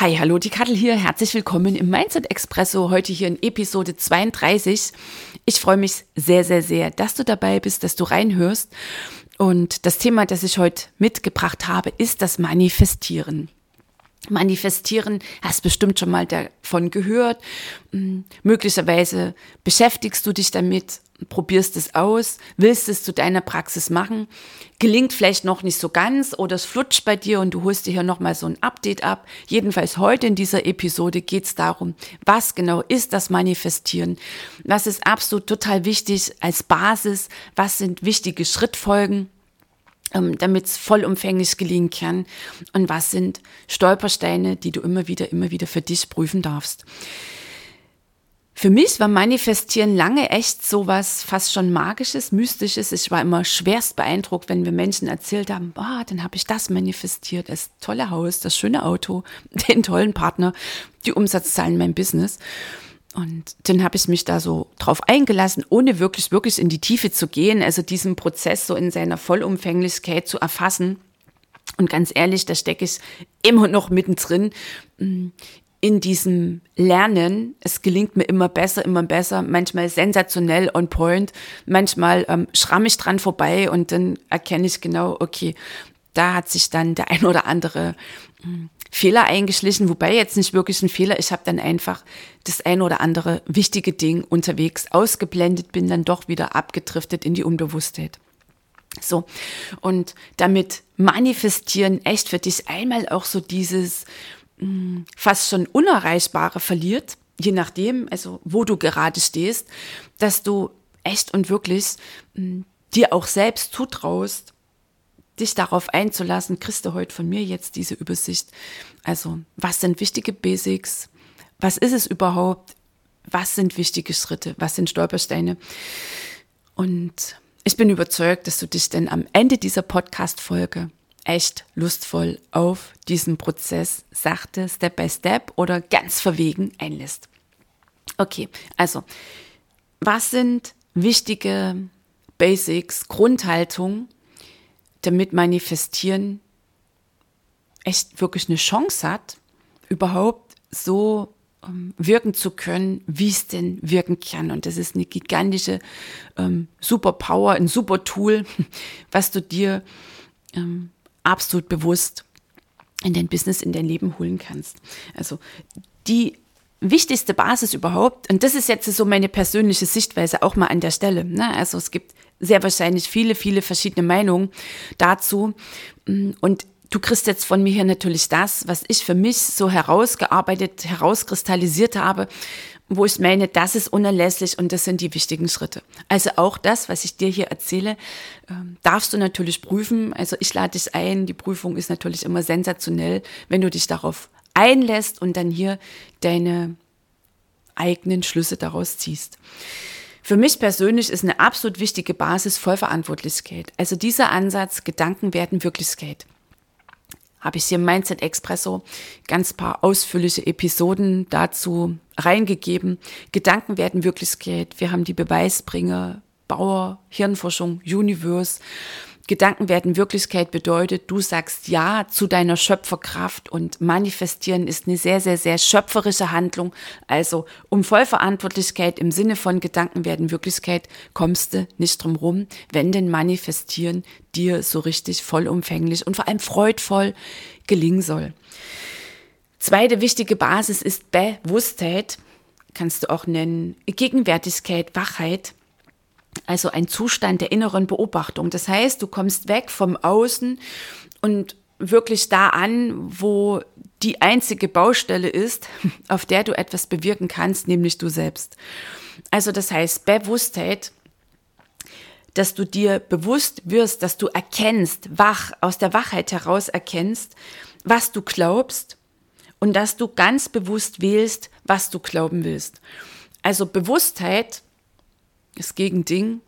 Hi, hallo, die Kattel hier. Herzlich willkommen im Mindset Expresso, heute hier in Episode 32. Ich freue mich sehr, sehr, sehr, dass du dabei bist, dass du reinhörst. Und das Thema, das ich heute mitgebracht habe, ist das Manifestieren. Manifestieren, hast bestimmt schon mal davon gehört. Hm, möglicherweise beschäftigst du dich damit probierst es aus, willst es zu deiner Praxis machen, gelingt vielleicht noch nicht so ganz oder es flutscht bei dir und du holst dir hier nochmal so ein Update ab. Jedenfalls heute in dieser Episode geht es darum, was genau ist das Manifestieren, was ist absolut total wichtig als Basis, was sind wichtige Schrittfolgen, ähm, damit es vollumfänglich gelingen kann und was sind Stolpersteine, die du immer wieder, immer wieder für dich prüfen darfst. Für mich war Manifestieren lange echt so was fast schon Magisches, Mystisches. Ich war immer schwerst beeindruckt, wenn wir Menschen erzählt haben, boah, dann habe ich das manifestiert, das tolle Haus, das schöne Auto, den tollen Partner, die Umsatzzahlen in meinem Business. Und dann habe ich mich da so drauf eingelassen, ohne wirklich, wirklich in die Tiefe zu gehen, also diesen Prozess so in seiner Vollumfänglichkeit zu erfassen. Und ganz ehrlich, da stecke ich immer noch mittendrin in diesem Lernen, es gelingt mir immer besser, immer besser, manchmal sensationell on point, manchmal ähm, schramm ich dran vorbei und dann erkenne ich genau, okay, da hat sich dann der ein oder andere hm, Fehler eingeschlichen, wobei jetzt nicht wirklich ein Fehler, ich habe dann einfach das ein oder andere wichtige Ding unterwegs ausgeblendet, bin dann doch wieder abgedriftet in die Unbewusstheit. So, und damit manifestieren echt für dich einmal auch so dieses, fast schon Unerreichbare verliert, je nachdem, also wo du gerade stehst, dass du echt und wirklich mh, dir auch selbst zutraust, dich darauf einzulassen, kriegst du heute von mir jetzt diese Übersicht. Also, was sind wichtige Basics? Was ist es überhaupt? Was sind wichtige Schritte? Was sind Stolpersteine? Und ich bin überzeugt, dass du dich denn am Ende dieser Podcast-Folge echt lustvoll auf diesen Prozess sachte, Step by Step oder ganz verwegen einlässt. Okay, also, was sind wichtige Basics, Grundhaltung, damit Manifestieren echt wirklich eine Chance hat, überhaupt so ähm, wirken zu können, wie es denn wirken kann. Und das ist eine gigantische ähm, Superpower, ein super Tool, was du dir ähm, absolut bewusst in dein Business, in dein Leben holen kannst. Also die wichtigste Basis überhaupt, und das ist jetzt so meine persönliche Sichtweise auch mal an der Stelle. Ne? Also es gibt sehr wahrscheinlich viele, viele verschiedene Meinungen dazu. Und du kriegst jetzt von mir hier natürlich das, was ich für mich so herausgearbeitet, herauskristallisiert habe, wo ich meine, das ist unerlässlich und das sind die wichtigen Schritte. Also auch das, was ich dir hier erzähle, ähm, darfst du natürlich prüfen. Also ich lade dich ein. Die Prüfung ist natürlich immer sensationell, wenn du dich darauf einlässt und dann hier deine eigenen Schlüsse daraus ziehst. Für mich persönlich ist eine absolut wichtige Basis Vollverantwortlichkeit. Also dieser Ansatz, Gedanken werden Wirklichkeit habe ich hier im Mindset Expresso ganz paar ausführliche Episoden dazu reingegeben. Gedanken werden Wirklichkeit. Wir haben die Beweisbringer, Bauer, Hirnforschung, Universe. Gedanken werden Wirklichkeit bedeutet, du sagst Ja zu deiner Schöpferkraft und manifestieren ist eine sehr, sehr, sehr schöpferische Handlung. Also um Vollverantwortlichkeit im Sinne von Gedanken werden Wirklichkeit kommst du nicht drum rum, wenn denn manifestieren dir so richtig vollumfänglich und vor allem freudvoll gelingen soll. Zweite wichtige Basis ist Bewusstheit, kannst du auch nennen, Gegenwärtigkeit, Wachheit also ein Zustand der inneren Beobachtung. Das heißt, du kommst weg vom Außen und wirklich da an, wo die einzige Baustelle ist, auf der du etwas bewirken kannst, nämlich du selbst. Also das heißt, Bewusstheit dass du dir bewusst wirst, dass du erkennst, wach, aus der Wachheit heraus erkennst, was du glaubst und dass du ganz bewusst wählst, was du glauben willst. Also Bewusstheit, das Gegending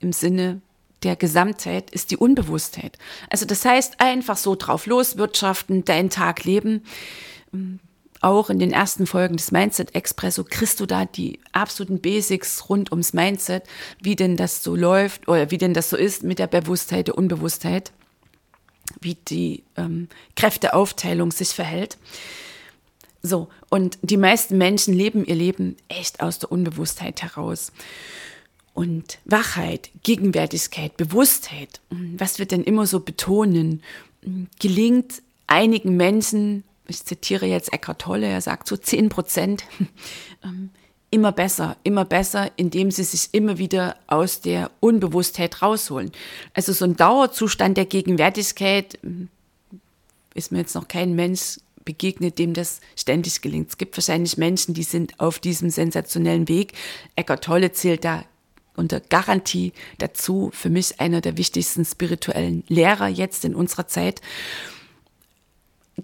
im Sinne der Gesamtheit ist die Unbewusstheit. Also das heißt, einfach so drauf loswirtschaften, deinen Tag leben. Auch in den ersten Folgen des Mindset Expresso kriegst du da die absoluten Basics rund ums Mindset, wie denn das so läuft oder wie denn das so ist mit der Bewusstheit, der Unbewusstheit, wie die ähm, Kräfteaufteilung sich verhält. So, und die meisten Menschen leben ihr Leben echt aus der Unbewusstheit heraus. Und Wachheit, Gegenwärtigkeit, Bewusstheit, was wir denn immer so betonen, gelingt einigen Menschen, ich zitiere jetzt Eckhart Tolle, er sagt so 10 Prozent, ähm, immer besser, immer besser, indem sie sich immer wieder aus der Unbewusstheit rausholen. Also so ein Dauerzustand der Gegenwärtigkeit hm, ist mir jetzt noch kein Mensch begegnet, dem das ständig gelingt. Es gibt wahrscheinlich Menschen, die sind auf diesem sensationellen Weg. Eckart Tolle zählt da unter Garantie dazu. Für mich einer der wichtigsten spirituellen Lehrer jetzt in unserer Zeit.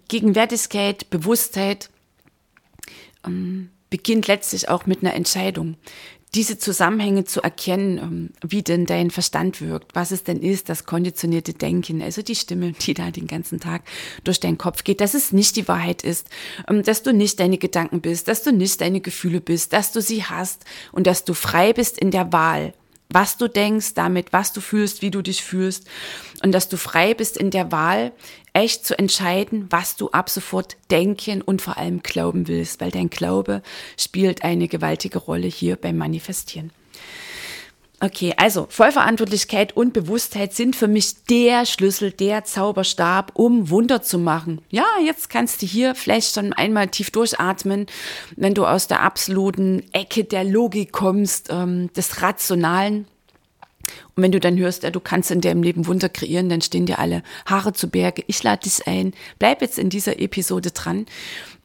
Gegenwärtigkeit, Bewusstheit ähm, beginnt letztlich auch mit einer Entscheidung diese Zusammenhänge zu erkennen, ähm, wie denn dein Verstand wirkt, was es denn ist, das konditionierte Denken, also die Stimme, die da den ganzen Tag durch deinen Kopf geht, dass es nicht die Wahrheit ist, ähm, dass du nicht deine Gedanken bist, dass du nicht deine Gefühle bist, dass du sie hast und dass du frei bist in der Wahl was du denkst, damit, was du fühlst, wie du dich fühlst und dass du frei bist in der Wahl, echt zu entscheiden, was du ab sofort denken und vor allem glauben willst, weil dein Glaube spielt eine gewaltige Rolle hier beim Manifestieren. Okay, also Vollverantwortlichkeit und Bewusstheit sind für mich der Schlüssel, der Zauberstab, um Wunder zu machen. Ja, jetzt kannst du hier vielleicht schon einmal tief durchatmen, wenn du aus der absoluten Ecke der Logik kommst, ähm, des Rationalen. Und wenn du dann hörst, ja, du kannst in deinem Leben Wunder kreieren, dann stehen dir alle Haare zu Berge. Ich lade dich ein, bleib jetzt in dieser Episode dran.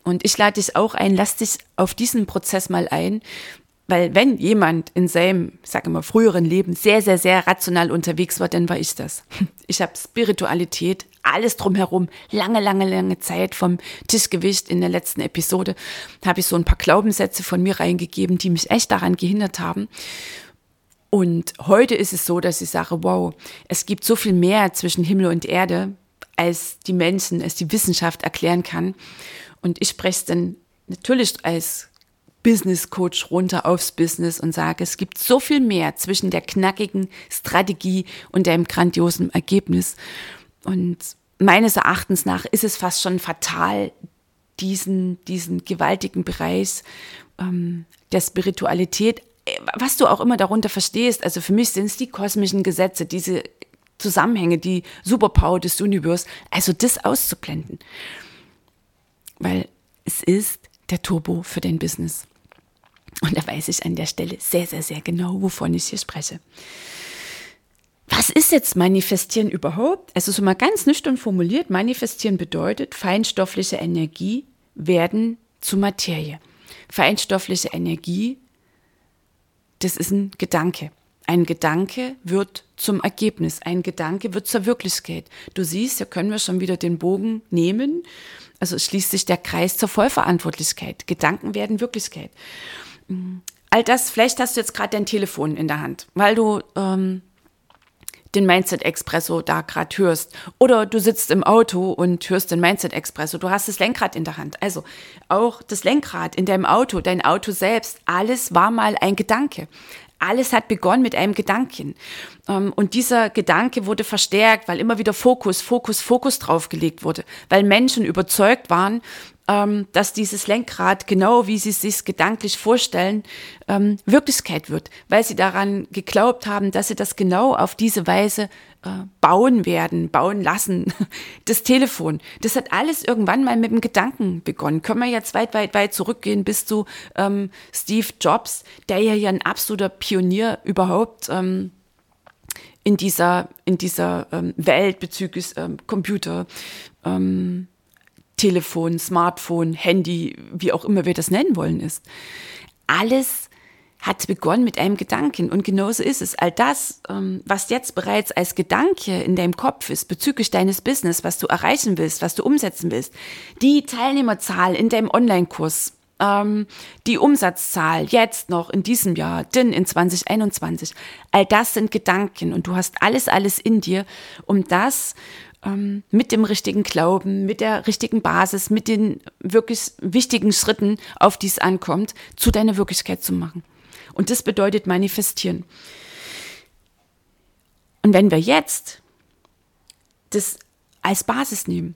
Und ich lade dich auch ein, lass dich auf diesen Prozess mal ein, weil wenn jemand in seinem, ich sage mal, früheren Leben sehr, sehr, sehr rational unterwegs war, dann war ich das. Ich habe Spiritualität, alles drumherum, lange, lange, lange Zeit vom Tischgewicht. In der letzten Episode habe ich so ein paar Glaubenssätze von mir reingegeben, die mich echt daran gehindert haben. Und heute ist es so, dass ich sage, wow, es gibt so viel mehr zwischen Himmel und Erde, als die Menschen, als die Wissenschaft erklären kann. Und ich spreche es dann natürlich als Business Coach runter aufs Business und sage, es gibt so viel mehr zwischen der knackigen Strategie und dem grandiosen Ergebnis. Und meines Erachtens nach ist es fast schon fatal, diesen, diesen gewaltigen Bereich ähm, der Spiritualität, äh, was du auch immer darunter verstehst, also für mich sind es die kosmischen Gesetze, diese Zusammenhänge, die Superpower des Universums, also das auszublenden. Weil es ist der Turbo für dein Business. Und da weiß ich an der Stelle sehr, sehr, sehr genau, wovon ich hier spreche. Was ist jetzt Manifestieren überhaupt? Also so mal ganz nüchtern formuliert, Manifestieren bedeutet, feinstoffliche Energie werden zu Materie. Feinstoffliche Energie, das ist ein Gedanke. Ein Gedanke wird zum Ergebnis, ein Gedanke wird zur Wirklichkeit. Du siehst, hier können wir schon wieder den Bogen nehmen. Also schließt sich der Kreis zur Vollverantwortlichkeit. Gedanken werden Wirklichkeit all das, vielleicht hast du jetzt gerade dein Telefon in der Hand, weil du ähm, den Mindset Expresso da gerade hörst. Oder du sitzt im Auto und hörst den Mindset Expresso. Du hast das Lenkrad in der Hand. Also auch das Lenkrad in deinem Auto, dein Auto selbst, alles war mal ein Gedanke. Alles hat begonnen mit einem Gedanken. Ähm, und dieser Gedanke wurde verstärkt, weil immer wieder Fokus, Fokus, Fokus draufgelegt wurde, weil Menschen überzeugt waren, ähm, dass dieses Lenkrad, genau wie sie es sich gedanklich vorstellen, ähm, Wirklichkeit wird, weil sie daran geglaubt haben, dass sie das genau auf diese Weise äh, bauen werden, bauen lassen. Das Telefon, das hat alles irgendwann mal mit dem Gedanken begonnen. Können wir jetzt weit, weit, weit zurückgehen bis zu ähm, Steve Jobs, der ja hier ein absoluter Pionier überhaupt ähm, in dieser, in dieser ähm, Welt bezüglich ähm, Computer, ähm, Telefon, Smartphone, Handy, wie auch immer wir das nennen wollen, ist. Alles hat begonnen mit einem Gedanken. Und genauso ist es. All das, ähm, was jetzt bereits als Gedanke in deinem Kopf ist bezüglich deines Business, was du erreichen willst, was du umsetzen willst, die Teilnehmerzahl in deinem Online-Kurs, ähm, die Umsatzzahl jetzt noch in diesem Jahr, denn in 2021, all das sind Gedanken und du hast alles, alles in dir, um das ähm, mit dem richtigen Glauben, mit der richtigen Basis, mit den wirklich wichtigen Schritten, auf die es ankommt, zu deiner Wirklichkeit zu machen. Und das bedeutet manifestieren. Und wenn wir jetzt das als Basis nehmen,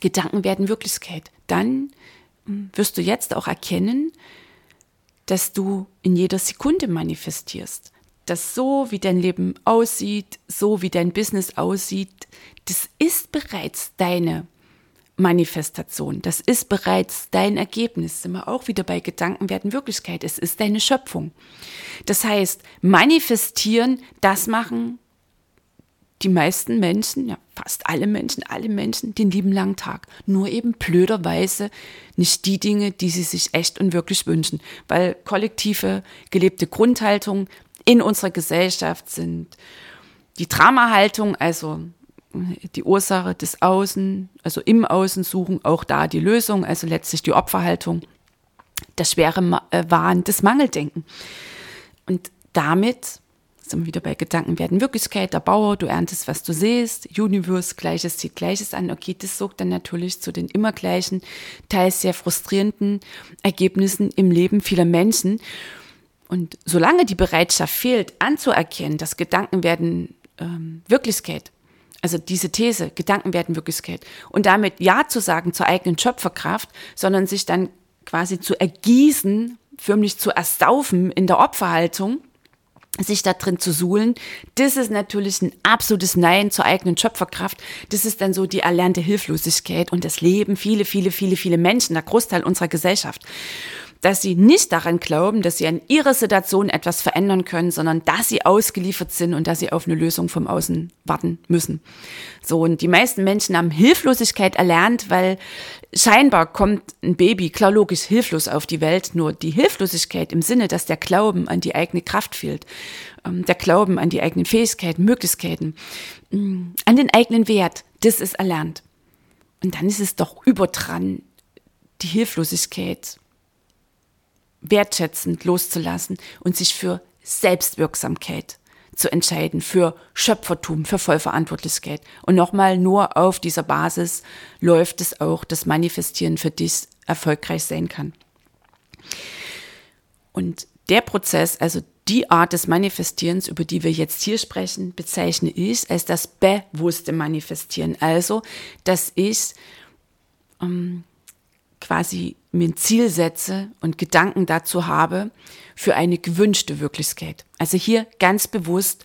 Gedanken werden Wirklichkeit, dann hm, wirst du jetzt auch erkennen, dass du in jeder Sekunde manifestierst. Dass so, wie dein Leben aussieht, so wie dein Business aussieht, das ist bereits deine Manifestation. Das ist bereits dein Ergebnis. Sind wir auch wieder bei Gedanken werden Wirklichkeit. Es ist deine Schöpfung. Das heißt, manifestieren, das machen die meisten Menschen, ja fast alle Menschen, alle Menschen den lieben langen Tag. Nur eben blöderweise nicht die Dinge, die sie sich echt und wirklich wünschen. Weil kollektive gelebte Grundhaltung in unserer Gesellschaft sind die Dramahaltung, also die Ursache des Außen, also im Außen suchen, auch da die Lösung, also letztlich die Opferhaltung, das schwere äh, Wahn, das Mangeldenken. Und damit sind wir wieder bei Gedanken werden Wirklichkeit, der Bauer, du erntest, was du siehst, Universe, Gleiches zieht Gleiches an. Okay, das sorgt dann natürlich zu den immer gleichen, teils sehr frustrierenden Ergebnissen im Leben vieler Menschen. Und solange die Bereitschaft fehlt, anzuerkennen, dass Gedanken werden ähm, Wirklichkeit, also diese These, Gedanken werden Wirklichkeit. Und damit Ja zu sagen zur eigenen Schöpferkraft, sondern sich dann quasi zu ergießen, förmlich zu ersaufen in der Opferhaltung, sich da drin zu suhlen, das ist natürlich ein absolutes Nein zur eigenen Schöpferkraft. Das ist dann so die erlernte Hilflosigkeit und das Leben viele, viele, viele, viele Menschen, der Großteil unserer Gesellschaft dass sie nicht daran glauben, dass sie an ihrer Situation etwas verändern können, sondern dass sie ausgeliefert sind und dass sie auf eine Lösung vom Außen warten müssen. So, und die meisten Menschen haben Hilflosigkeit erlernt, weil scheinbar kommt ein Baby, klar logisch, hilflos auf die Welt, nur die Hilflosigkeit im Sinne, dass der Glauben an die eigene Kraft fehlt, ähm, der Glauben an die eigenen Fähigkeiten, Möglichkeiten, mm, an den eigenen Wert, das ist erlernt. Und dann ist es doch überdran, die Hilflosigkeit wertschätzend loszulassen und sich für Selbstwirksamkeit zu entscheiden, für Schöpfertum, für Vollverantwortlichkeit. Und nochmal, nur auf dieser Basis läuft es auch, dass Manifestieren für dich erfolgreich sein kann. Und der Prozess, also die Art des Manifestierens, über die wir jetzt hier sprechen, bezeichne ich als das bewusste Manifestieren. Also, dass ich ähm, quasi mir ein Ziel setze und Gedanken dazu habe für eine gewünschte Wirklichkeit. Also hier ganz bewusst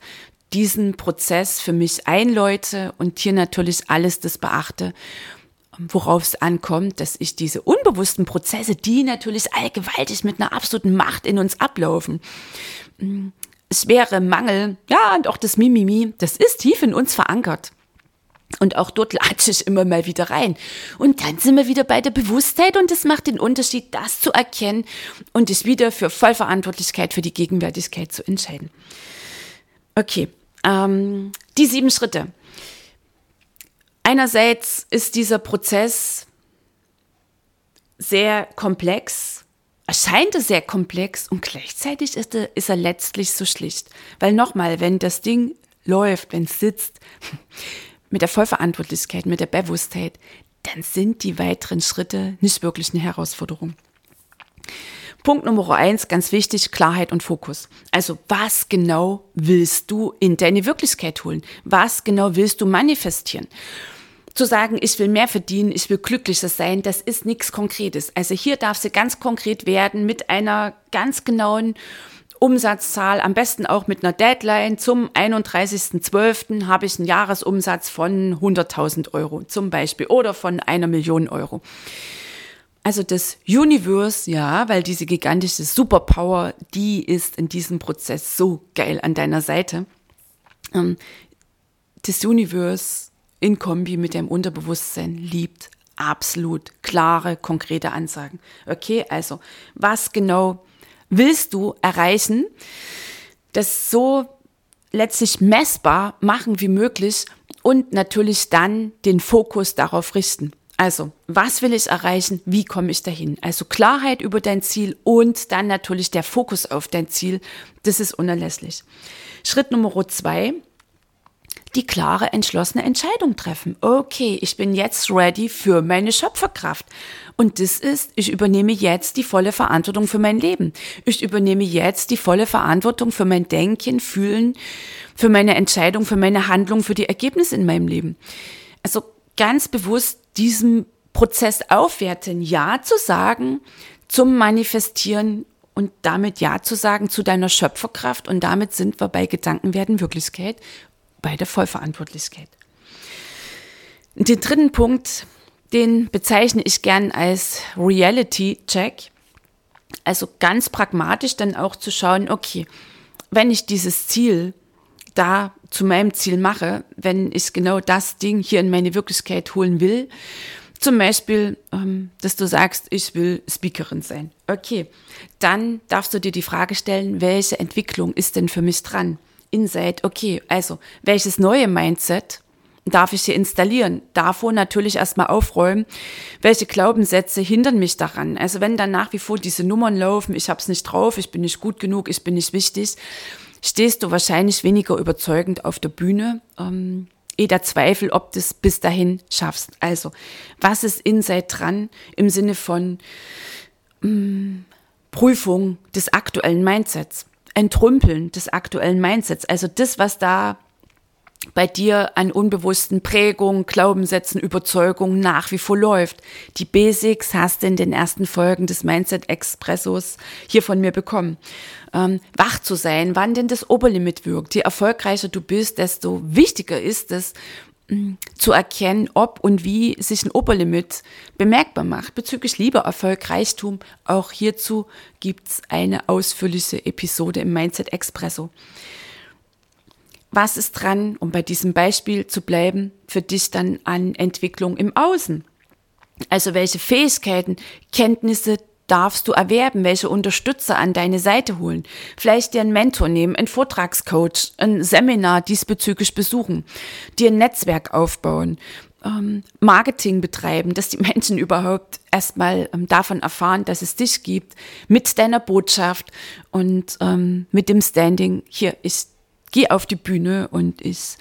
diesen Prozess für mich einläute und hier natürlich alles das beachte, worauf es ankommt, dass ich diese unbewussten Prozesse, die natürlich allgewaltig mit einer absoluten Macht in uns ablaufen, es wäre Mangel, ja, und auch das Mimimi, das ist tief in uns verankert. Und auch dort latsche ich immer mal wieder rein. Und dann sind wir wieder bei der Bewusstheit und es macht den Unterschied, das zu erkennen und es wieder für Vollverantwortlichkeit für die Gegenwärtigkeit zu entscheiden. Okay, ähm, die sieben Schritte. Einerseits ist dieser Prozess sehr komplex, erscheint er sehr komplex und gleichzeitig ist er, ist er letztlich so schlicht. Weil nochmal, wenn das Ding läuft, wenn es sitzt, mit der Vollverantwortlichkeit, mit der Bewusstheit, dann sind die weiteren Schritte nicht wirklich eine Herausforderung. Punkt Nummer eins, ganz wichtig, Klarheit und Fokus. Also was genau willst du in deine Wirklichkeit holen? Was genau willst du manifestieren? Zu sagen, ich will mehr verdienen, ich will glücklicher sein, das ist nichts Konkretes. Also hier darf sie ganz konkret werden mit einer ganz genauen Umsatzzahl, am besten auch mit einer Deadline. Zum 31.12. habe ich einen Jahresumsatz von 100.000 Euro zum Beispiel oder von einer Million Euro. Also das Universe, ja, weil diese gigantische Superpower, die ist in diesem Prozess so geil an deiner Seite. Ähm, das Universe in Kombi mit dem Unterbewusstsein liebt absolut klare, konkrete Ansagen. Okay, also was genau willst du erreichen, das so letztlich messbar machen wie möglich und natürlich dann den Fokus darauf richten. Also, was will ich erreichen? Wie komme ich dahin? Also Klarheit über dein Ziel und dann natürlich der Fokus auf dein Ziel. Das ist unerlässlich. Schritt Nummer zwei, die klare, entschlossene Entscheidung treffen. Okay, ich bin jetzt ready für meine Schöpferkraft. Und das ist, ich übernehme jetzt die volle Verantwortung für mein Leben. Ich übernehme jetzt die volle Verantwortung für mein Denken, Fühlen, für meine Entscheidung, für meine Handlung, für die Ergebnisse in meinem Leben. Also ganz bewusst diesem Prozess aufwerten, Ja zu sagen zum Manifestieren und damit Ja zu sagen zu deiner Schöpferkraft und damit sind wir bei Gedanken werden Wirklichkeit, bei der Vollverantwortlichkeit. Den dritten Punkt, den bezeichne ich gern als Reality Check. Also ganz pragmatisch dann auch zu schauen, okay, wenn ich dieses Ziel da zu meinem Ziel mache, wenn ich genau das Ding hier in meine Wirklichkeit holen will. Zum Beispiel, ähm, dass du sagst, ich will Speakerin sein. Okay, dann darfst du dir die Frage stellen, welche Entwicklung ist denn für mich dran? Inside, okay, also welches neue Mindset darf ich hier installieren? Davor natürlich erstmal aufräumen, welche Glaubenssätze hindern mich daran. Also wenn dann nach wie vor diese Nummern laufen, ich habe es nicht drauf, ich bin nicht gut genug, ich bin nicht wichtig, stehst du wahrscheinlich weniger überzeugend auf der Bühne. Ähm, eh der Zweifel, ob du es bis dahin schaffst. Also, was ist Inside dran im Sinne von mh, mm, Prüfung des aktuellen Mindsets, Entrümpeln des aktuellen Mindsets, also das, was da bei dir an unbewussten Prägungen, Glaubenssätzen, Überzeugungen nach wie vor läuft. Die Basics hast du in den ersten Folgen des Mindset Expressos hier von mir bekommen. Ähm, wach zu sein, wann denn das Oberlimit wirkt. Je erfolgreicher du bist, desto wichtiger ist es, zu erkennen, ob und wie sich ein Oberlimit bemerkbar macht. Bezüglich Liebe, Erfolg, Reichtum, auch hierzu gibt's eine ausführliche Episode im Mindset Expresso was ist dran, um bei diesem Beispiel zu bleiben, für dich dann an Entwicklung im Außen? Also welche Fähigkeiten, Kenntnisse darfst du erwerben, welche Unterstützer an deine Seite holen, vielleicht dir einen Mentor nehmen, einen Vortragscoach, ein Seminar diesbezüglich besuchen, dir ein Netzwerk aufbauen, ähm, Marketing betreiben, dass die Menschen überhaupt erstmal ähm, davon erfahren, dass es dich gibt, mit deiner Botschaft und ähm, mit dem Standing, hier ist gehe auf die Bühne und ich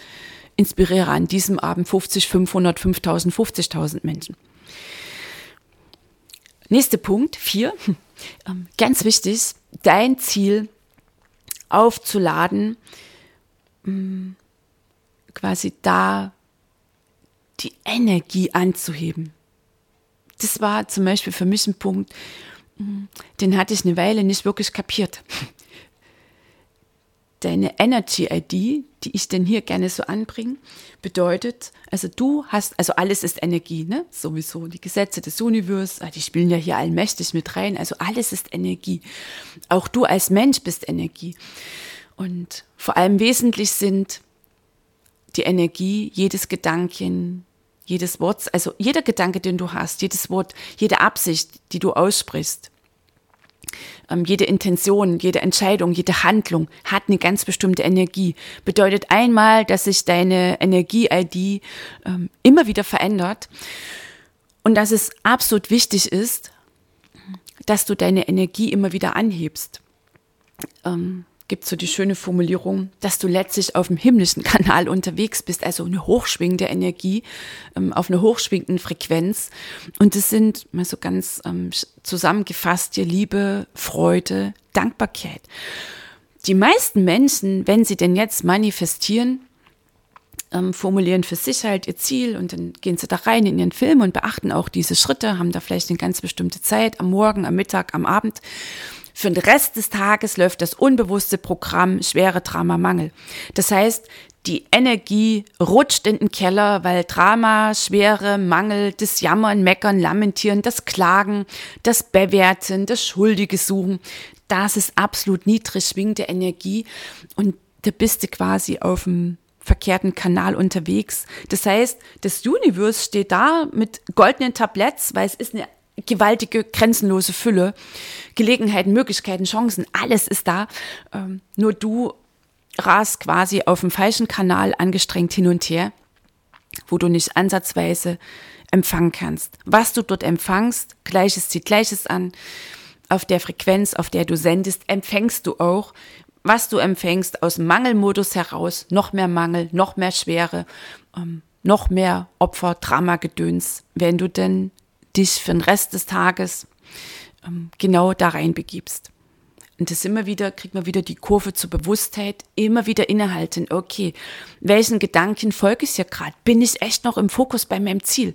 inspiriere an diesem Abend 50, 500, 5000, 50.000 Menschen. Nächster Punkt, vier. Ähm, ganz wichtig, dein Ziel aufzuladen, mm, quasi da die Energie anzuheben. Das war zum Beispiel für mich ein Punkt, mm, den hatte ich eine Weile nicht wirklich kapiert deine Energy ID, die ich denn hier gerne so anbringe, bedeutet, also du hast, also alles ist Energie, ne? Sowieso. Die Gesetze des Universums, ah, die spielen ja hier allmächtig mit rein. Also alles ist Energie. Auch du als Mensch bist Energie. Und vor allem wesentlich sind die Energie, jedes Gedanken, jedes Wort, also jeder Gedanke, den du hast, jedes Wort, jede Absicht, die du aussprichst, ähm, jede Intention, jede Entscheidung, jede Handlung hat eine ganz bestimmte Energie. Bedeutet einmal, dass sich deine Energie-ID ähm, immer wieder verändert und dass es absolut wichtig ist, dass du deine Energie immer wieder anhebst. Ähm, gibt so die schöne Formulierung, dass du letztlich auf dem himmlischen Kanal unterwegs bist, also eine hochschwingende Energie, ähm, auf einer hochschwingenden Frequenz. Und das sind mal so ganz ähm, zusammengefasst dir Liebe, Freude, Dankbarkeit. Die meisten Menschen, wenn sie denn jetzt manifestieren, ähm, formulieren für sich halt ihr Ziel und dann gehen sie da rein in ihren Film und beachten auch diese Schritte, haben da vielleicht eine ganz bestimmte Zeit am Morgen, am Mittag, am Abend für den Rest des Tages läuft das unbewusste Programm schwere Drama Mangel. Das heißt, die Energie rutscht in den Keller, weil Drama, Schwere, Mangel, das Jammern, Meckern, Lamentieren, das Klagen, das Bewerten, das Schuldige suchen, das ist absolut niedrig schwingende Energie und da bist du quasi auf dem verkehrten Kanal unterwegs. Das heißt, das Universe steht da mit goldenen Tabletts, weil es ist eine gewaltige, grenzenlose Fülle. Gelegenheiten, Möglichkeiten, Chancen, alles ist da. Ähm, nur du rast quasi auf dem falschen Kanal angestrengt hin und her, wo du nicht ansatzweise empfangen kannst. Was du dort empfangst, Gleiches zieht Gleiches an. Auf der Frequenz, auf der du sendest, empfängst du auch, was du empfängst aus Mangelmodus heraus, noch mehr Mangel, noch mehr Schwere, ähm, noch mehr Opfer, Drama-Gedöns, wenn du denn dich für den Rest des Tages ähm, genau da rein begibst. Und das immer wieder, kriegt man wieder die Kurve zur Bewusstheit, immer wieder innehalten. Okay, welchen Gedanken folge ich hier gerade? Bin ich echt noch im Fokus bei meinem Ziel?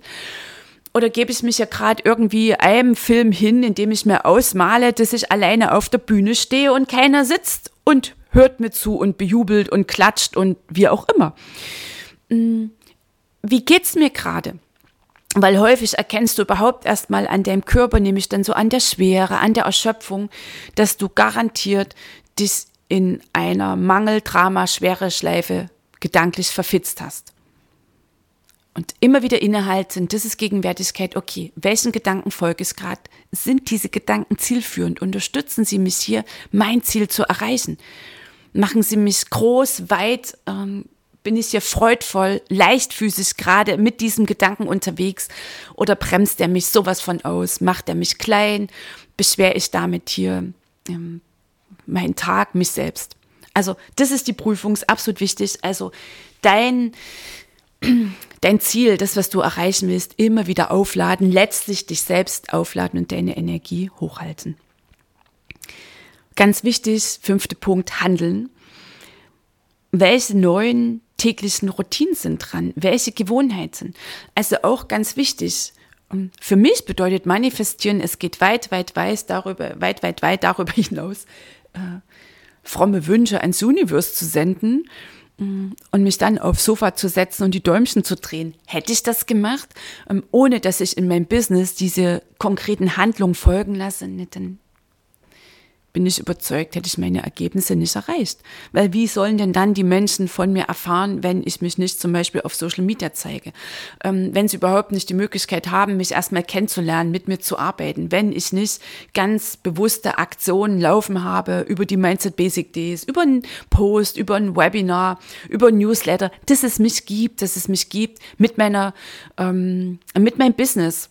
Oder gebe ich mich ja gerade irgendwie einem Film hin, in dem ich mir ausmale, dass ich alleine auf der Bühne stehe und keiner sitzt und hört mir zu und bejubelt und klatscht und wie auch immer. Hm, wie geht's mir gerade? Weil häufig erkennst du überhaupt erstmal an deinem Körper, nämlich dann so an der Schwere, an der Erschöpfung, dass du garantiert dich in einer Mangel-Drama-Schwere-Schleife gedanklich verfitzt hast. Und immer wieder innehalten, das ist Gegenwärtigkeit, okay, welchen Gedanken folge ich gerade? Sind diese Gedanken zielführend? Unterstützen sie mich hier, mein Ziel zu erreichen? Machen sie mich groß, weit, ähm, bin ich hier freudvoll, leichtfüßig gerade mit diesem Gedanken unterwegs oder bremst er mich sowas von aus? Macht er mich klein? Beschwere ich damit hier ähm, meinen Tag, mich selbst? Also das ist die Prüfung, ist absolut wichtig. Also dein, dein Ziel, das, was du erreichen willst, immer wieder aufladen, letztlich dich selbst aufladen und deine Energie hochhalten. Ganz wichtig, fünfter Punkt, handeln. Welche neuen täglichen Routinen sind dran, welche Gewohnheiten. Also auch ganz wichtig. Für mich bedeutet manifestieren, es geht weit, weit, weit darüber, weit, weit, weit darüber hinaus, äh, fromme Wünsche ans Universum zu senden mm, und mich dann aufs Sofa zu setzen und die Däumchen zu drehen. Hätte ich das gemacht, ähm, ohne dass ich in meinem Business diese konkreten Handlungen folgen lasse, dann bin ich überzeugt, hätte ich meine Ergebnisse nicht erreicht. Weil wie sollen denn dann die Menschen von mir erfahren, wenn ich mich nicht zum Beispiel auf Social Media zeige? Ähm, wenn sie überhaupt nicht die Möglichkeit haben, mich erstmal kennenzulernen, mit mir zu arbeiten, wenn ich nicht ganz bewusste Aktionen laufen habe über die Mindset Basic Days, über einen Post, über ein Webinar, über ein Newsletter, dass es mich gibt, dass es mich gibt mit meiner, ähm, mit meinem Business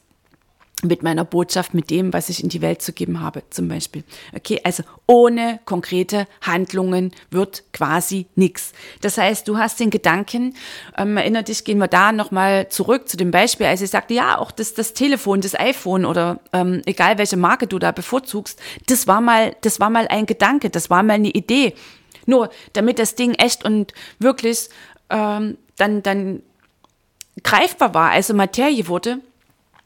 mit meiner Botschaft, mit dem, was ich in die Welt zu geben habe, zum Beispiel. Okay, also ohne konkrete Handlungen wird quasi nichts. Das heißt, du hast den Gedanken, ähm, erinner dich, gehen wir da nochmal zurück zu dem Beispiel, als ich sagte, ja, auch das, das Telefon, das iPhone oder ähm, egal welche Marke du da bevorzugst, das war mal, das war mal ein Gedanke, das war mal eine Idee. Nur, damit das Ding echt und wirklich ähm, dann, dann greifbar war, also Materie wurde,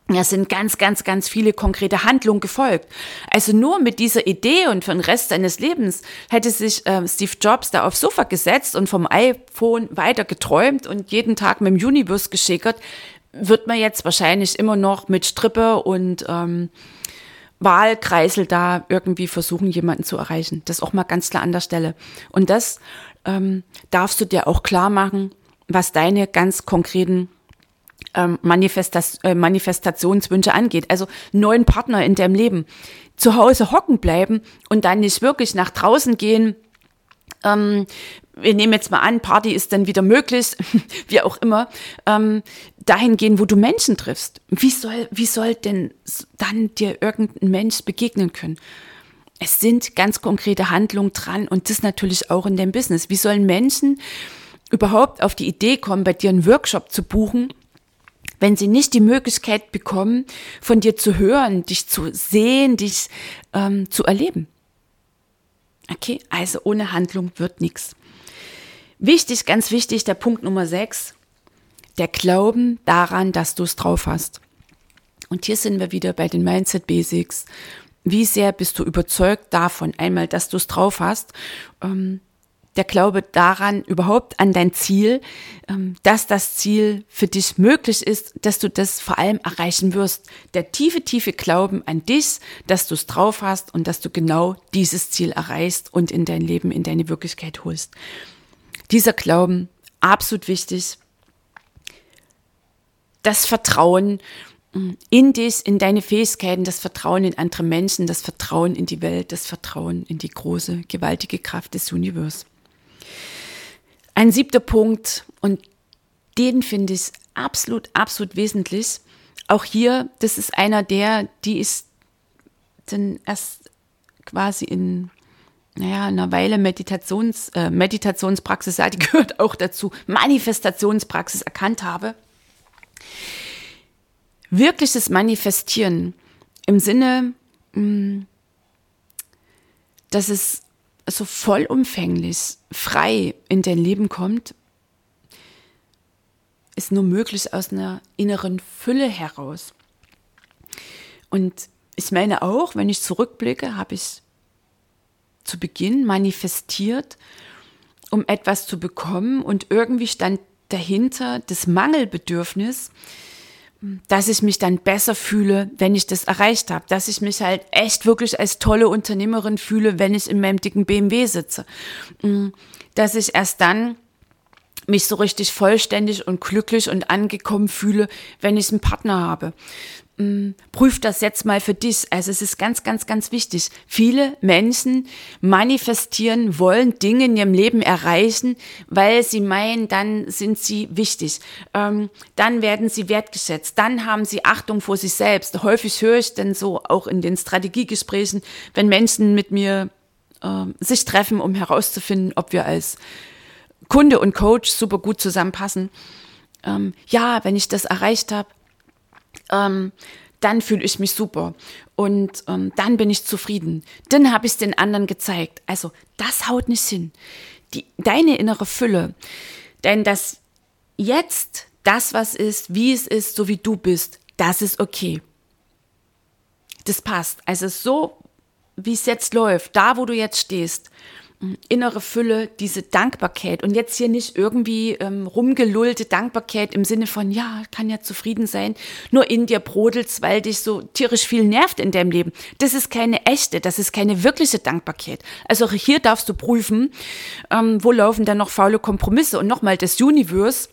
es sind ganz, ganz, ganz viele konkrete Handlungen gefolgt. Also nur mit dieser Idee und für den Rest seines Lebens hätte sich äh, Steve Jobs da aufs Sofa gesetzt und vom iPhone weiter geträumt und jeden Tag mit dem Unibus geschickert, wird man jetzt wahrscheinlich immer noch mit Strippe und ähm, Wahlkreisel da irgendwie versuchen, jemanden zu erreichen. Das auch mal ganz klar an der Stelle. Und das ähm, darfst du dir auch klar machen, was deine ganz konkreten ähm, Manifestas äh, Manifestationswünsche angeht. Also neuen Partner in deinem Leben. Zu Hause hocken bleiben und dann nicht wirklich nach draußen gehen. Ähm, wir nehmen jetzt mal an, Party ist dann wieder möglich, wie auch immer, ähm, dahin gehen, wo du Menschen triffst. Wie soll, wie soll denn dann dir irgendein Mensch begegnen können? Es sind ganz konkrete Handlungen dran und das natürlich auch in deinem Business. Wie sollen Menschen überhaupt auf die Idee kommen, bei dir einen Workshop zu buchen, wenn sie nicht die Möglichkeit bekommen, von dir zu hören, dich zu sehen, dich ähm, zu erleben. Okay, also ohne Handlung wird nichts. Wichtig, ganz wichtig, der Punkt Nummer 6, der Glauben daran, dass du es drauf hast. Und hier sind wir wieder bei den Mindset Basics. Wie sehr bist du überzeugt davon, einmal, dass du es drauf hast, ähm, der Glaube daran, überhaupt an dein Ziel, ähm, dass das Ziel für dich möglich ist, dass du das vor allem erreichen wirst. Der tiefe, tiefe Glauben an dich, dass du es drauf hast und dass du genau dieses Ziel erreichst und in dein Leben, in deine Wirklichkeit holst. Dieser Glauben, absolut wichtig. Das Vertrauen, in dich, in deine Fähigkeiten, das Vertrauen in andere Menschen, das Vertrauen in die Welt, das Vertrauen in die große, gewaltige Kraft des Universums. Ein siebter Punkt, und den finde ich absolut, absolut wesentlich. Auch hier, das ist einer der, die ist dann erst quasi in naja, einer Weile Meditations, äh, Meditationspraxis, ja, die gehört auch dazu, Manifestationspraxis erkannt habe. Wirkliches Manifestieren im Sinne, mh, mm, dass es so vollumfänglich, frei in dein Leben kommt, ist nur möglich aus einer inneren Fülle heraus. Und ich meine auch, wenn ich zurückblicke, habe ich zu Beginn manifestiert, um etwas zu bekommen und irgendwie stand dahinter das Mangelbedürfnis, dass ich mich dann besser fühle, wenn ich das erreicht habe, dass ich mich halt echt wirklich als tolle Unternehmerin fühle, wenn ich in meinem dicken BMW sitze, dass ich erst dann mich so richtig vollständig und glücklich und angekommen fühle, wenn ich einen Partner habe. Mm, prüf das jetzt mal für dich. Also es ist ganz, ganz, ganz wichtig. Viele Menschen manifestieren, wollen Dinge in ihrem Leben erreichen, weil sie meinen, dann sind sie wichtig. Ähm, dann werden sie wertgeschätzt. Dann haben sie Achtung vor sich selbst. Häufig höre ich denn so auch in den Strategiegesprächen, wenn Menschen mit mir äh, sich treffen, um herauszufinden, ob wir als Kunde und Coach super gut zusammenpassen. Ähm, ja, wenn ich das erreicht habe, ähm, dann fühle ich mich super und ähm, dann bin ich zufrieden. Dann habe ich es den anderen gezeigt. Also das haut nicht hin. Die, deine innere Fülle, denn das jetzt, das was ist, wie es ist, so wie du bist, das ist okay. Das passt. Also so, wie es jetzt läuft, da wo du jetzt stehst, innere Fülle, diese Dankbarkeit und jetzt hier nicht irgendwie ähm, rumgelullte Dankbarkeit im Sinne von, ja, kann ja zufrieden sein, nur in dir brodelst, weil dich so tierisch viel nervt in deinem Leben. Das ist keine echte, das ist keine wirkliche Dankbarkeit. Also hier darfst du prüfen, ähm, wo laufen dann noch faule Kompromisse und nochmal das Universe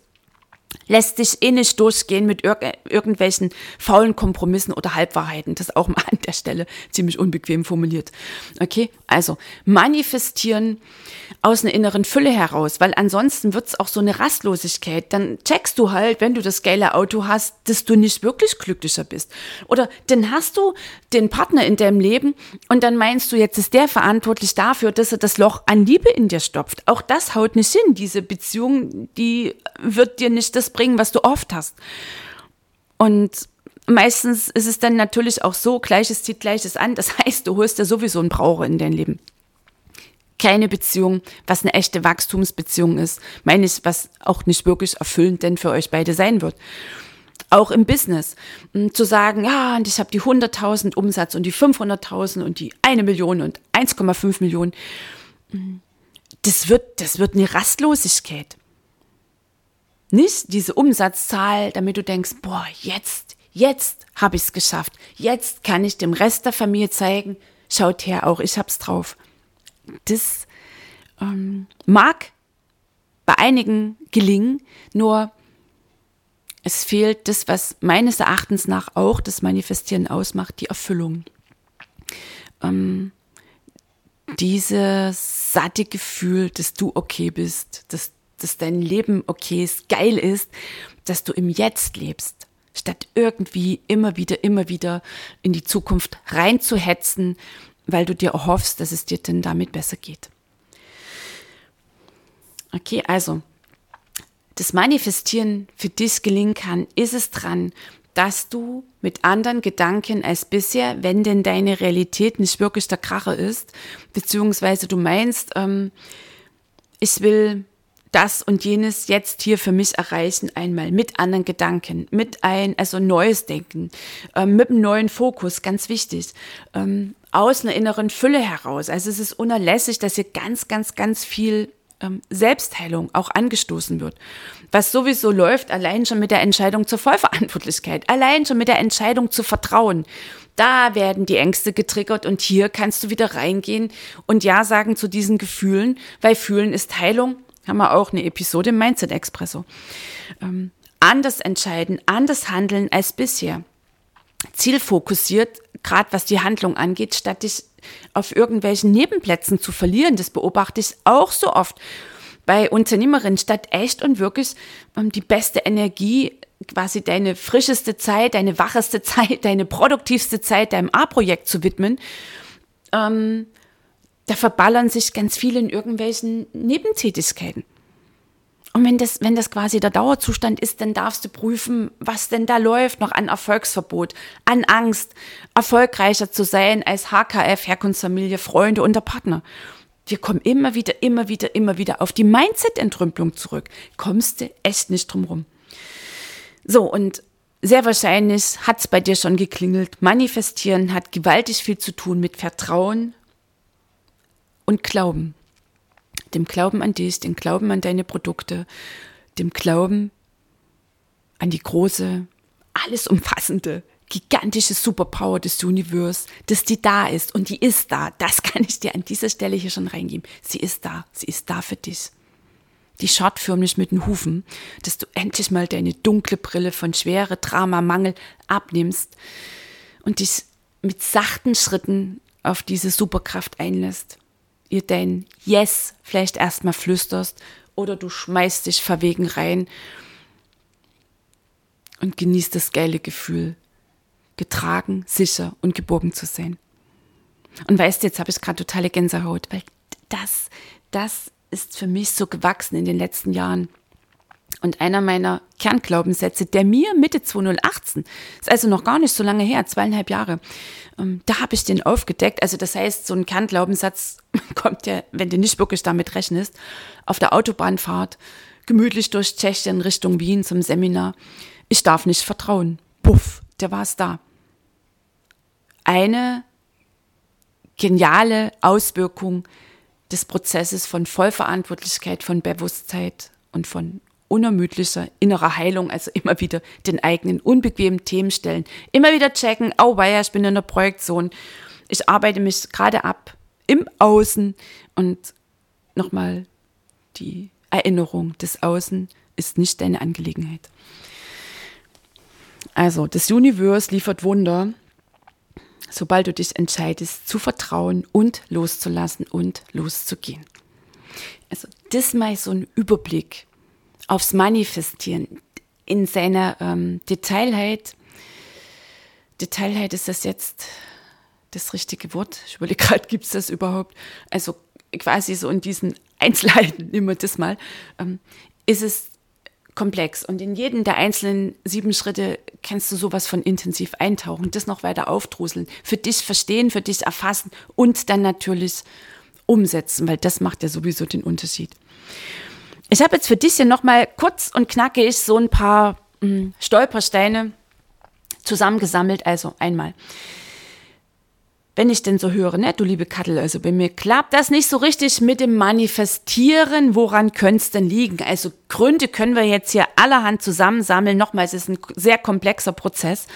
lässt sich eh nicht durchgehen mit ir irgendwelchen faulen Kompromissen oder Halbwahrheiten. Das auch mal an der Stelle ziemlich unbequem formuliert. Okay, also manifestieren aus einer inneren Fülle heraus, weil ansonsten wird es auch so eine Rastlosigkeit. Dann checkst du halt, wenn du das geile Auto hast, dass du nicht wirklich glücklicher bist. Oder dann hast du den Partner in deinem Leben und dann meinst du, jetzt ist der verantwortlich dafür, dass er das Loch an Liebe in dir stopft. Auch das haut nicht hin. Diese Beziehung, die wird dir nicht das bringen, was du oft hast. Und meistens ist es dann natürlich auch so, Gleiches zieht Gleiches an. Das heißt, du holst ja sowieso einen Braucher in dein Leben. Keine Beziehung, was eine echte Wachstumsbeziehung ist. Meine ich, was auch nicht wirklich erfüllend denn für euch beide sein wird. Auch im Business. Hm, zu sagen, ja, und ich habe die 100.000 Umsatz und die 500.000 und die eine Million und 1,5 Millionen. Hm, das wird, das wird eine Rastlosigkeit. Nicht diese Umsatzzahl, damit du denkst, boah, jetzt, jetzt habe ich es geschafft. Jetzt kann ich dem Rest der Familie zeigen, schaut her, auch ich hab's drauf. Das ähm, mag bei einigen gelingen, nur es fehlt das, was meines Erachtens nach auch das Manifestieren ausmacht, die Erfüllung. Ähm, dieses satte Gefühl, dass du okay bist, dass dass dein Leben okay ist, geil ist, dass du im Jetzt lebst, statt irgendwie immer wieder, immer wieder in die Zukunft reinzuhetzen, weil du dir erhoffst, dass es dir denn damit besser geht. Okay, also das Manifestieren für dich gelingen kann, ist es dran, dass du mit anderen Gedanken als bisher, wenn denn deine Realität nicht wirklich der Kracher ist, beziehungsweise du meinst, ähm, ich will das und jenes jetzt hier für mich erreichen, einmal mit anderen Gedanken, mit ein, also neues Denken, ähm, mit einem neuen Fokus, ganz wichtig, ähm, aus einer inneren Fülle heraus. Also es ist unerlässlich, dass hier ganz, ganz, ganz viel ähm, Selbstheilung auch angestoßen wird. Was sowieso läuft, allein schon mit der Entscheidung zur Vollverantwortlichkeit, allein schon mit der Entscheidung zu vertrauen. Da werden die Ängste getriggert und hier kannst du wieder reingehen und Ja sagen zu diesen Gefühlen, weil Fühlen ist Heilung haben wir auch eine Episode im Mindset Expresso. Ähm, anders entscheiden, anders handeln als bisher. zielfokussiert, gerade was die Handlung angeht, statt dich auf irgendwelchen Nebenplätzen zu verlieren. Das beobachte ich auch so oft bei Unternehmerinnen, statt echt und wirklich um, die beste Energie, quasi deine frischeste Zeit, deine wacheste Zeit, deine produktivste Zeit deinem A-Projekt zu widmen. Ähm, da verballern sich ganz viele in irgendwelchen Nebentätigkeiten. Und wenn das, wenn das quasi der Dauerzustand ist, dann darfst du prüfen, was denn da läuft noch an Erfolgsverbot, an Angst, erfolgreicher zu sein als HKF, Herkunftsfamilie, Freunde und der Partner. Wir kommen immer wieder, immer wieder, immer wieder auf die Mindset-Entrümpelung zurück. Kommst du echt nicht drum rum. So, und sehr wahrscheinlich hat es bei dir schon geklingelt. Manifestieren hat gewaltig viel zu tun mit Vertrauen und Glauben dem Glauben an dich, dem Glauben an deine Produkte, dem Glauben an die große, alles umfassende, gigantische Superpower des Universums, dass die da ist und die ist da. Das kann ich dir an dieser Stelle hier schon reingeben. Sie ist da. Sie ist da für dich. Die schaut förmlich mit den Hufen, dass du endlich mal deine dunkle Brille von Schwere, Drama, Mangel abnimmst und dich mit sachten Schritten auf diese Superkraft einlässt ihr dein Yes vielleicht erstmal flüsterst oder du schmeißt dich verwegen rein und genießt das geile Gefühl, getragen, sicher und geborgen zu sein. Und weißt du, jetzt habe ich gerade totale Gänsehaut, weil das, das ist für mich so gewachsen in den letzten Jahren. Und einer meiner Kernglaubenssätze, der mir Mitte 2018, ist also noch gar nicht so lange her, zweieinhalb Jahre, ähm, da habe ich den aufgedeckt. Also das heißt, so ein Kernglaubenssatz kommt ja, wenn du nicht wirklich damit rechnest, auf der Autobahnfahrt, gemütlich durch Tschechien Richtung Wien zum Seminar. Ich darf nicht vertrauen. Puff, der war es da. Eine geniale Auswirkung des Prozesses von Vollverantwortlichkeit, von Bewusstheit und von unermüdlicher innerer Heilung, also immer wieder den eigenen unbequemen Themen stellen, immer wieder checken, oh weia, ich bin in der Projektzone, ich arbeite mich gerade ab im Außen und nochmal die Erinnerung des Außen ist nicht deine Angelegenheit. Also, das Universum liefert Wunder, sobald du dich entscheidest, zu vertrauen und loszulassen und loszugehen. Also, das mal so ein Überblick aufs Manifestieren in seiner ähm, Detailheit. Detailheit ist das jetzt das richtige Wort? Ich überlege gerade, gibt es das überhaupt? Also quasi so in diesen Einzelheiten, nehmen wir das mal, ähm, ist es komplex. Und in jedem der einzelnen sieben Schritte kannst du sowas von intensiv eintauchen, das noch weiter aufdruseln, für dich verstehen, für dich erfassen und dann natürlich umsetzen, weil das macht ja sowieso den Unterschied. Ich habe jetzt für dich hier nochmal kurz und knackig so ein paar hm, Stolpersteine zusammengesammelt. Also einmal, wenn ich denn so höre, ne, du liebe Kattel, also bei mir klappt das nicht so richtig mit dem Manifestieren. Woran könnte es denn liegen? Also Gründe können wir jetzt hier allerhand zusammensammeln. Nochmal, es ist ein sehr komplexer Prozess.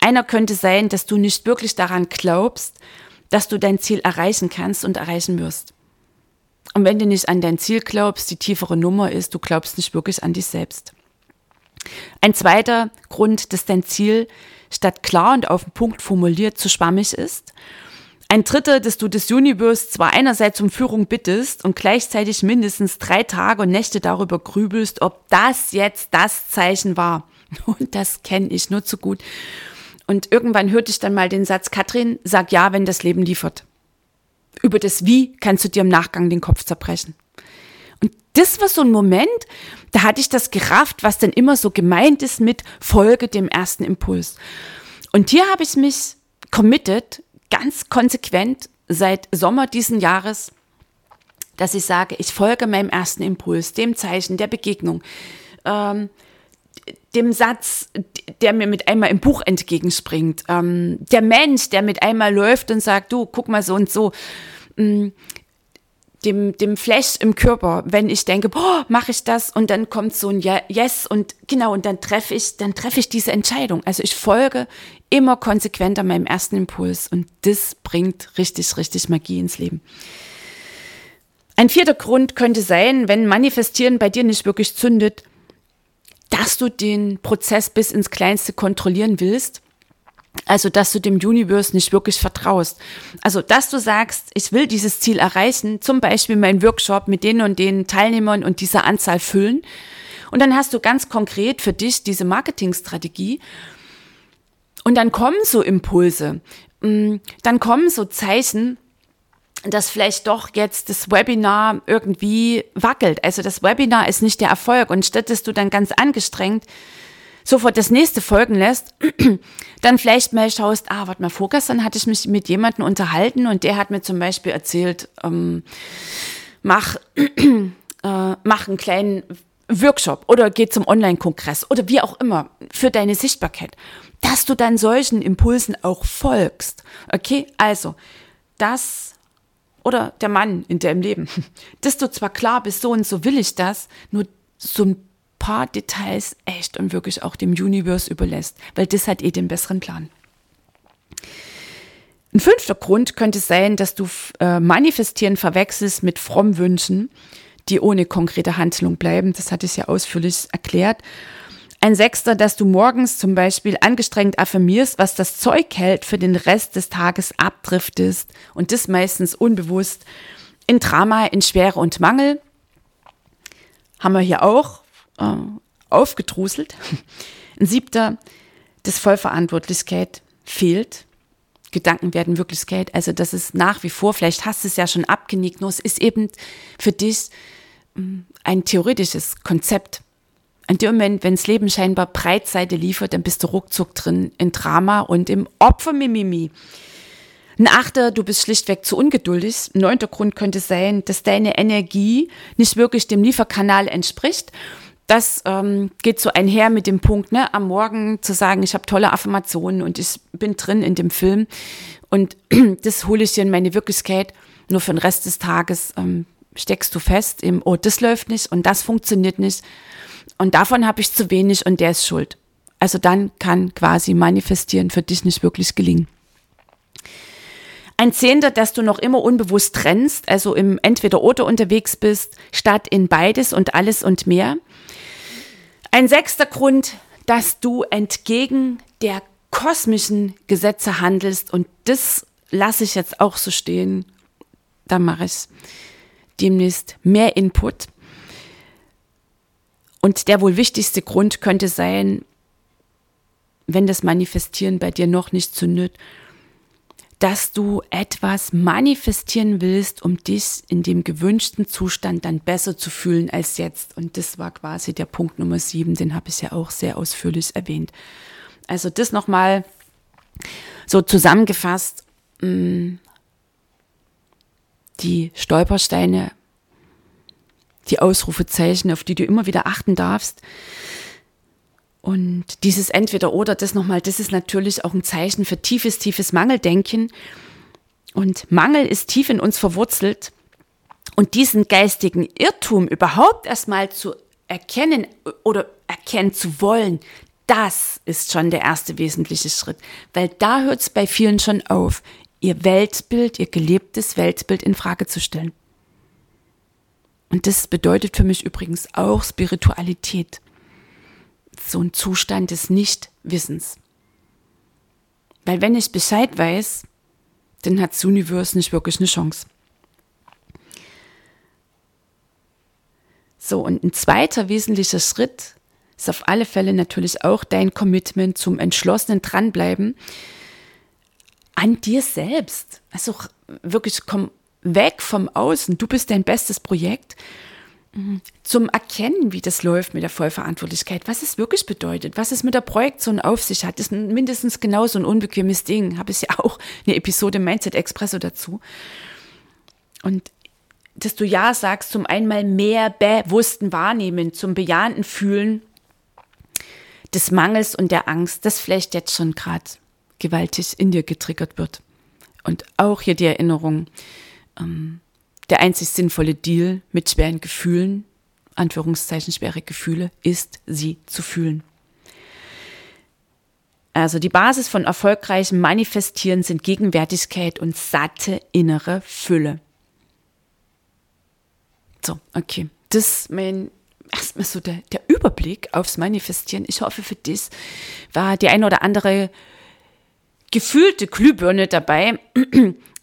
Einer könnte sein, dass du nicht wirklich daran glaubst, dass du dein Ziel erreichen kannst und erreichen wirst. Und wenn du nicht an dein Ziel glaubst, die tiefere Nummer ist, du glaubst nicht wirklich an dich selbst. Ein zweiter Grund, dass dein Ziel statt klar und auf den Punkt formuliert zu schwammig ist. Ein dritter, dass du das Universe zwar einerseits um Führung bittest und gleichzeitig mindestens drei Tage und Nächte darüber grübelst, ob das jetzt das Zeichen war. Und das kenne ich nur zu gut. Und irgendwann hörte ich dann mal den Satz, Katrin, sag ja, wenn das Leben liefert über das Wie kannst du dir im Nachgang den Kopf zerbrechen. Und das war so ein Moment, da hatte ich das gerafft, was dann immer so gemeint ist mit Folge dem ersten Impuls. Und hier habe ich mich committed, ganz konsequent seit Sommer diesen Jahres, dass ich sage, ich folge meinem ersten Impuls, dem Zeichen, der Begegnung, ähm, dem Satz, der mir mit einmal im Buch entgegenspringt, ähm, der Mensch, der mit einmal läuft und sagt, du, guck mal so und so, ähm, dem, dem Flash im Körper, wenn ich denke, boah, mache ich das und dann kommt so ein Yes und genau und dann treffe ich, dann treffe ich diese Entscheidung. Also ich folge immer konsequenter meinem ersten Impuls und das bringt richtig, richtig Magie ins Leben. Ein vierter Grund könnte sein, wenn Manifestieren bei dir nicht wirklich zündet, dass du den Prozess bis ins Kleinste kontrollieren willst Also, dass du dem Universe nicht wirklich vertraust. Also, dass du sagst, ich will dieses Ziel erreichen, zum Beispiel meinen Workshop mit den und den Teilnehmern und dieser Anzahl füllen. Und dann hast du ganz konkret für dich diese Marketingstrategie. Und dann kommen so Impulse. Mm, dann kommen so Zeichen, dass vielleicht doch jetzt das Webinar irgendwie wackelt. Also das Webinar ist nicht der Erfolg und statt dass du dann ganz angestrengt sofort das nächste folgen lässt, dann vielleicht mal schaust, ah, warte mal, vorgestern hatte ich mich mit jemandem unterhalten und der hat mir zum Beispiel erzählt, ähm, mach, äh, mach einen kleinen Workshop oder geh zum Online-Kongress oder wie auch immer für deine Sichtbarkeit, dass du dann solchen Impulsen auch folgst. Okay, also das oder der Mann in deinem Leben, dass du zwar klar bist, so und so will ich das, nur so ein paar Details echt und wirklich auch dem Universe überlässt, weil das hat eh den besseren Plan. Ein fünfter Grund könnte sein, dass du äh, Manifestieren verwechselst mit fromm Wünschen, die ohne konkrete Handlung bleiben. Das hatte ich ja ausführlich erklärt. Ein Sechster, dass du morgens zum Beispiel angestrengt affirmierst, was das Zeug hält, für den Rest des Tages abdriftest und das meistens unbewusst in Drama, in Schwere und Mangel. Haben wir hier auch äh, aufgedruselt. Ein siebter, dass Vollverantwortlichkeit fehlt. Gedanken werden Wirklichkeit. Also das ist nach wie vor, vielleicht hast du es ja schon abgenickt, nur es ist eben für dich mm, ein theoretisches Konzept. In dem Moment, wenn das Leben scheinbar Breitseite liefert, dann bist du ruckzuck drin in Drama und im Opfermimimi. Ein Achter, du bist schlichtweg zu ungeduldig. Ein neunter Grund könnte sein, dass deine Energie nicht wirklich dem Lieferkanal entspricht das ähm, geht so einher mit dem Punkt, ne, am Morgen zu sagen, ich habe tolle Affirmationen und ich bin drin in dem Film und das hole ich dir in meine Wirklichkeit. Nur für den Rest des Tages ähm, steckst du fest im, oh, das läuft nicht und das funktioniert nicht und davon habe ich zu wenig und der ist schuld. Also dann kann quasi manifestieren für dich nicht wirklich gelingen. Ein Zehnter, dass du noch immer unbewusst trennst, also im Entweder-Oder unterwegs bist, statt in beides und alles und mehr. Ein sechster Grund, dass du entgegen der kosmischen Gesetze handelst und das lasse ich jetzt auch so stehen. Da mache ich demnächst mehr Input. Und der wohl wichtigste Grund könnte sein, wenn das Manifestieren bei dir noch nicht zündet, dass du etwas manifestieren willst, um dich in dem gewünschten Zustand dann besser zu fühlen als jetzt. Und das war quasi der Punkt Nummer sieben, den habe ich ja auch sehr ausführlich erwähnt. Also das nochmal so zusammengefasst, mm, die Stolpersteine, die Ausrufezeichen, auf die du immer wieder achten darfst, und dieses Entweder-Oder, das nochmal, das ist natürlich auch ein Zeichen für tiefes, tiefes Mangeldenken. Und Mangel ist tief in uns verwurzelt. Und diesen geistigen Irrtum überhaupt erstmal zu erkennen oder erkennen zu wollen, das ist schon der erste wesentliche Schritt. Weil da hört es bei vielen schon auf, ihr Weltbild, ihr gelebtes Weltbild in Frage zu stellen. Und das bedeutet für mich übrigens auch Spiritualität so ein Zustand des Nichtwissens. Weil wenn ich Bescheid weiß, dann hat das Universum nicht wirklich eine Chance. So, und ein zweiter wesentlicher Schritt ist auf alle Fälle natürlich auch dein Commitment zum entschlossenen Dranbleiben an dir selbst. Also wirklich komm weg vom Außen. Du bist dein bestes Projekt zum Erkennen, wie das läuft mit der Vollverantwortlichkeit, was es wirklich bedeutet, was es mit der Projektion auf sich hat, ist mindestens genauso ein unbequemes Ding. Habe ich ja auch eine Episode Mindset Expresso dazu. Und dass du Ja sagst zum einmal mehr bewussten Wahrnehmen, zum bejahenden Fühlen des Mangels und der Angst, das vielleicht jetzt schon gerade gewaltig in dir getriggert wird. Und auch hier die Erinnerung, ähm, der einzig sinnvolle Deal mit schweren Gefühlen, Anführungszeichen schwere Gefühle, ist, sie zu fühlen. Also die Basis von erfolgreichem Manifestieren sind Gegenwärtigkeit und satte innere Fülle. So, okay. Das ist mein erstmal so der, der Überblick aufs Manifestieren. Ich hoffe, für dich war die eine oder andere gefühlte Glühbirne dabei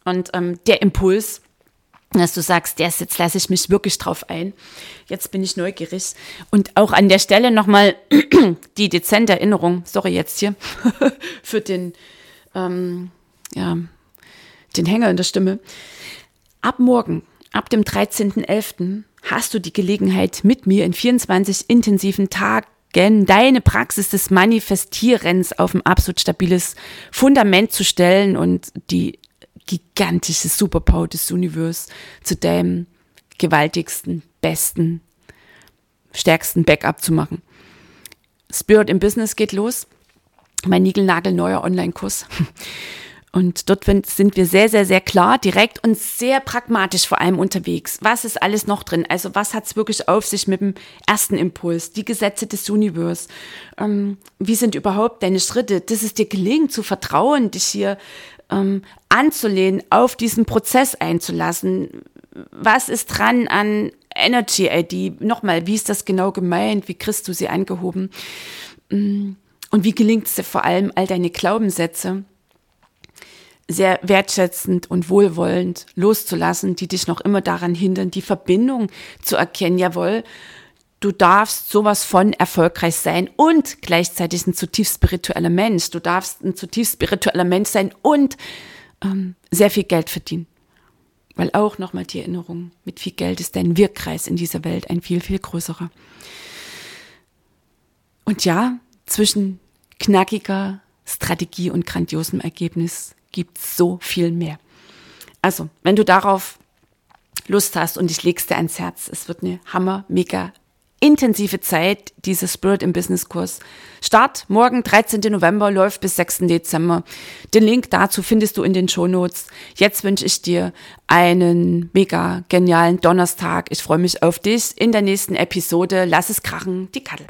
und ähm, der Impuls, dass du sagst, yes, jetzt lasse ich mich wirklich drauf ein. Jetzt bin ich neugierig. Und auch an der Stelle nochmal die dezente Erinnerung, sorry jetzt hier, für den, ähm, ja, den Hänger in der Stimme. Ab morgen, ab dem 13.11., hast du die Gelegenheit, mit mir in 24 intensiven Tagen deine Praxis des Manifestierens auf ein absolut stabiles Fundament zu stellen und die gigantische Superpower des Universums zu deinem gewaltigsten, besten, stärksten Backup zu machen. Spirit im Business geht los. Mein niegelnagelneuer Online-Kurs. Und dort sind wir sehr, sehr, sehr klar, direkt und sehr pragmatisch vor allem unterwegs. Was ist alles noch drin? Also was hat es wirklich auf sich mit dem ersten Impuls? Die Gesetze des Universums. Ähm, wie sind überhaupt deine Schritte? Dass es dir gelingt zu vertrauen, dich hier ähm, anzulehnen, auf diesen Prozess einzulassen. Was ist dran an Energy ID? Nochmal, wie ist das genau gemeint? Wie kriegst du sie angehoben? Mm, und wie gelingt es dir vor allem, all deine Glaubenssätze sehr wertschätzend und wohlwollend loszulassen, die dich noch immer daran hindern, die Verbindung zu erkennen. Jawohl, du darfst sowas von erfolgreich sein und gleichzeitig ein zutiefst spiritueller Mensch. Du darfst ein zutiefst spiritueller Mensch sein und ähm, sehr viel Geld verdienen. Weil auch nochmal die Erinnerung, mit viel Geld ist dein Wirkkreis in dieser Welt ein viel, viel größerer. Und ja, zwischen knackiger Strategie und grandiosem Ergebnis gibt es so viel mehr. Also, wenn du darauf Lust hast und ich leg's dir ans Herz, es wird eine hammer, mega intensive Zeit, dieser Spirit im Business Kurs. Start morgen, 13. November, läuft bis 6. Dezember. Den Link dazu findest du in den Show Notes. Jetzt wünsche ich dir einen mega genialen Donnerstag. Ich freue mich auf dich in der nächsten Episode. Lass es krachen, die Kattel.